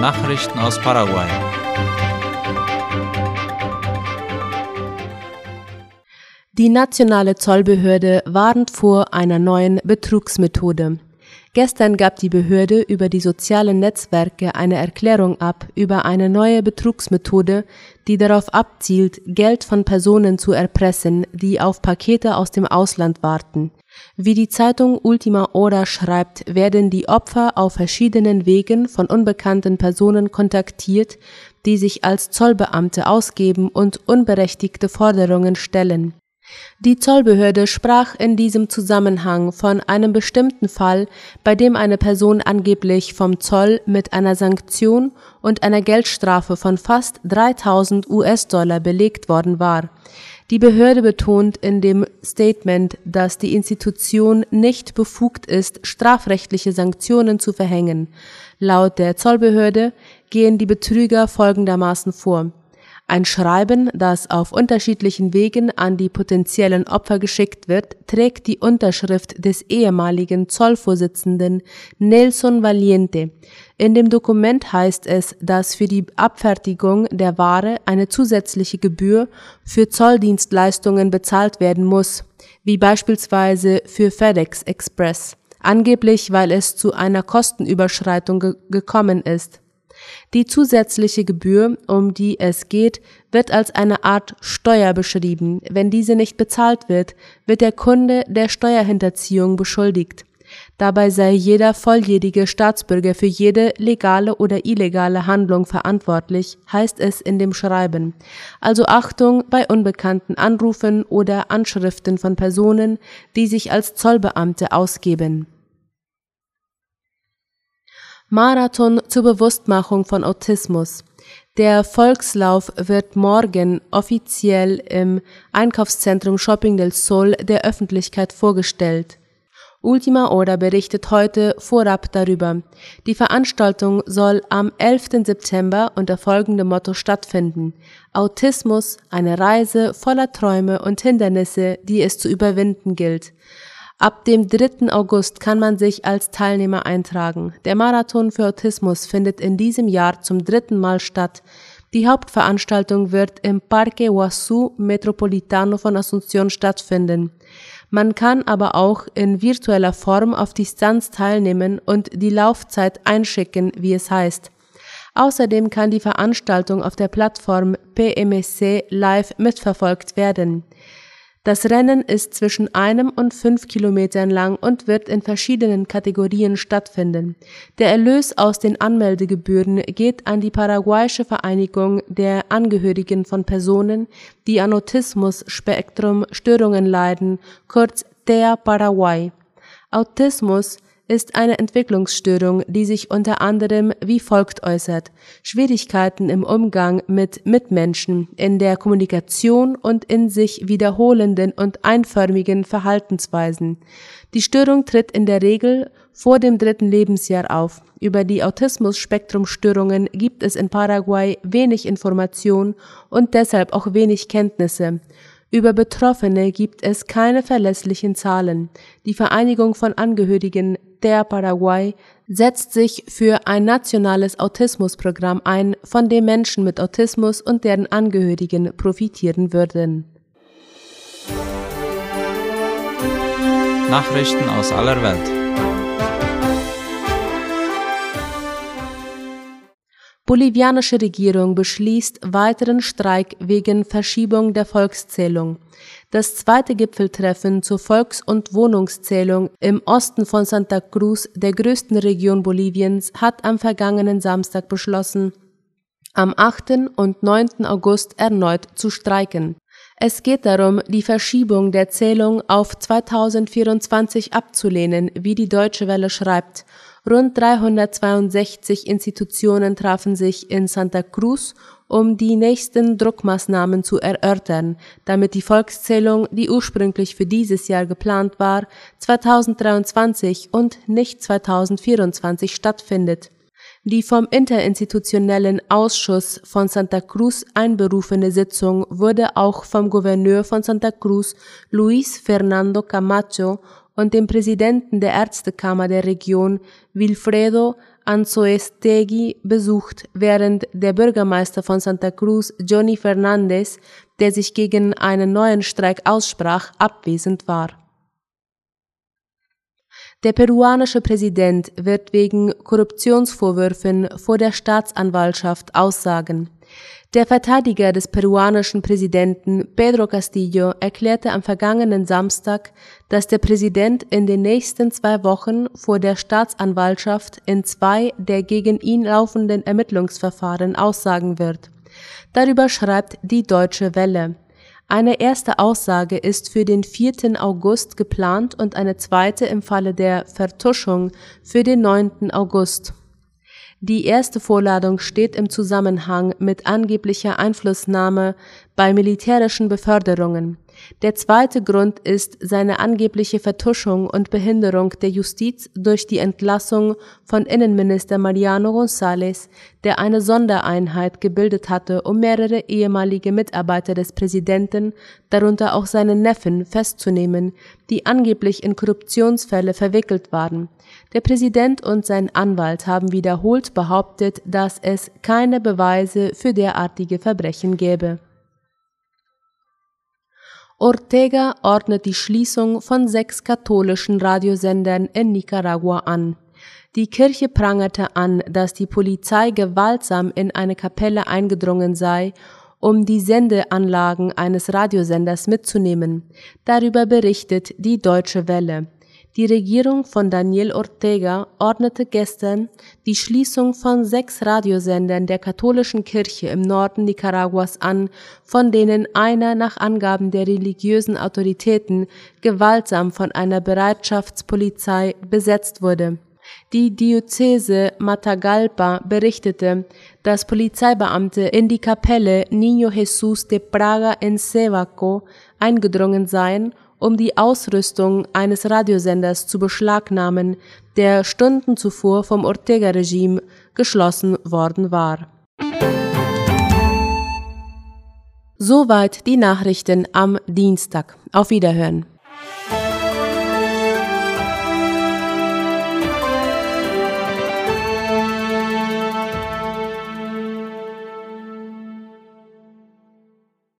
Nachrichten aus Paraguay. Die nationale Zollbehörde warnt vor einer neuen Betrugsmethode. Gestern gab die Behörde über die sozialen Netzwerke eine Erklärung ab über eine neue Betrugsmethode, die darauf abzielt, Geld von Personen zu erpressen, die auf Pakete aus dem Ausland warten. Wie die Zeitung Ultima Hora schreibt, werden die Opfer auf verschiedenen Wegen von unbekannten Personen kontaktiert, die sich als Zollbeamte ausgeben und unberechtigte Forderungen stellen. Die Zollbehörde sprach in diesem Zusammenhang von einem bestimmten Fall, bei dem eine Person angeblich vom Zoll mit einer Sanktion und einer Geldstrafe von fast 3000 US-Dollar belegt worden war. Die Behörde betont in dem Statement, dass die Institution nicht befugt ist, strafrechtliche Sanktionen zu verhängen. Laut der Zollbehörde gehen die Betrüger folgendermaßen vor ein Schreiben, das auf unterschiedlichen Wegen an die potenziellen Opfer geschickt wird, trägt die Unterschrift des ehemaligen Zollvorsitzenden Nelson Valiente. In dem Dokument heißt es, dass für die Abfertigung der Ware eine zusätzliche Gebühr für Zolldienstleistungen bezahlt werden muss, wie beispielsweise für FedEx Express, angeblich weil es zu einer Kostenüberschreitung ge gekommen ist. Die zusätzliche Gebühr, um die es geht, wird als eine Art Steuer beschrieben. Wenn diese nicht bezahlt wird, wird der Kunde der Steuerhinterziehung beschuldigt. Dabei sei jeder volljährige Staatsbürger für jede legale oder illegale Handlung verantwortlich, heißt es in dem Schreiben. Also Achtung bei unbekannten Anrufen oder Anschriften von Personen, die sich als Zollbeamte ausgeben. Marathon zur Bewusstmachung von Autismus. Der Volkslauf wird morgen offiziell im Einkaufszentrum Shopping del Sol der Öffentlichkeit vorgestellt. Ultima Hora berichtet heute vorab darüber. Die Veranstaltung soll am 11. September unter folgendem Motto stattfinden. Autismus, eine Reise voller Träume und Hindernisse, die es zu überwinden gilt. Ab dem 3. August kann man sich als Teilnehmer eintragen. Der Marathon für Autismus findet in diesem Jahr zum dritten Mal statt. Die Hauptveranstaltung wird im Parque Huasu Metropolitano von Asunción stattfinden. Man kann aber auch in virtueller Form auf Distanz teilnehmen und die Laufzeit einschicken, wie es heißt. Außerdem kann die Veranstaltung auf der Plattform PMSC live mitverfolgt werden. Das Rennen ist zwischen einem und fünf Kilometern lang und wird in verschiedenen Kategorien stattfinden. Der Erlös aus den Anmeldegebühren geht an die paraguayische Vereinigung der Angehörigen von Personen, die an Autismus-Spektrum Störungen leiden, kurz TEA Paraguay. Autismus ist eine Entwicklungsstörung, die sich unter anderem wie folgt äußert. Schwierigkeiten im Umgang mit Mitmenschen, in der Kommunikation und in sich wiederholenden und einförmigen Verhaltensweisen. Die Störung tritt in der Regel vor dem dritten Lebensjahr auf. Über die Autismus-Spektrum-Störungen gibt es in Paraguay wenig Information und deshalb auch wenig Kenntnisse. Über Betroffene gibt es keine verlässlichen Zahlen. Die Vereinigung von Angehörigen der Paraguay setzt sich für ein nationales Autismusprogramm ein, von dem Menschen mit Autismus und deren Angehörigen profitieren würden. Nachrichten aus aller Welt. Bolivianische Regierung beschließt weiteren Streik wegen Verschiebung der Volkszählung. Das zweite Gipfeltreffen zur Volks- und Wohnungszählung im Osten von Santa Cruz, der größten Region Boliviens, hat am vergangenen Samstag beschlossen, am 8. und 9. August erneut zu streiken. Es geht darum, die Verschiebung der Zählung auf 2024 abzulehnen, wie die Deutsche Welle schreibt, Rund 362 Institutionen trafen sich in Santa Cruz, um die nächsten Druckmaßnahmen zu erörtern, damit die Volkszählung, die ursprünglich für dieses Jahr geplant war, 2023 und nicht 2024 stattfindet. Die vom Interinstitutionellen Ausschuss von Santa Cruz einberufene Sitzung wurde auch vom Gouverneur von Santa Cruz, Luis Fernando Camacho, und dem Präsidenten der Ärztekammer der Region, Wilfredo Anzoestegui besucht, während der Bürgermeister von Santa Cruz, Johnny Fernandez, der sich gegen einen neuen Streik aussprach, abwesend war. Der peruanische Präsident wird wegen Korruptionsvorwürfen vor der Staatsanwaltschaft aussagen. Der Verteidiger des peruanischen Präsidenten Pedro Castillo erklärte am vergangenen Samstag, dass der Präsident in den nächsten zwei Wochen vor der Staatsanwaltschaft in zwei der gegen ihn laufenden Ermittlungsverfahren aussagen wird. Darüber schreibt die Deutsche Welle. Eine erste Aussage ist für den 4. August geplant und eine zweite im Falle der Vertuschung für den 9. August. Die erste Vorladung steht im Zusammenhang mit angeblicher Einflussnahme bei militärischen Beförderungen. Der zweite Grund ist seine angebliche Vertuschung und Behinderung der Justiz durch die Entlassung von Innenminister Mariano González, der eine Sondereinheit gebildet hatte, um mehrere ehemalige Mitarbeiter des Präsidenten, darunter auch seinen Neffen, festzunehmen, die angeblich in Korruptionsfälle verwickelt waren. Der Präsident und sein Anwalt haben wiederholt behauptet, dass es keine Beweise für derartige Verbrechen gäbe Ortega ordnet die Schließung von sechs katholischen Radiosendern in Nicaragua an. Die Kirche prangerte an, dass die Polizei gewaltsam in eine Kapelle eingedrungen sei, um die Sendeanlagen eines Radiosenders mitzunehmen. Darüber berichtet die Deutsche Welle. Die Regierung von Daniel Ortega ordnete gestern die Schließung von sechs Radiosendern der katholischen Kirche im Norden Nicaraguas an, von denen einer nach Angaben der religiösen Autoritäten gewaltsam von einer Bereitschaftspolizei besetzt wurde. Die Diözese Matagalpa berichtete, dass Polizeibeamte in die Kapelle Niño Jesús de Praga en Sevaco eingedrungen seien um die Ausrüstung eines Radiosenders zu beschlagnahmen, der Stunden zuvor vom Ortega-Regime geschlossen worden war. Soweit die Nachrichten am Dienstag. Auf Wiederhören.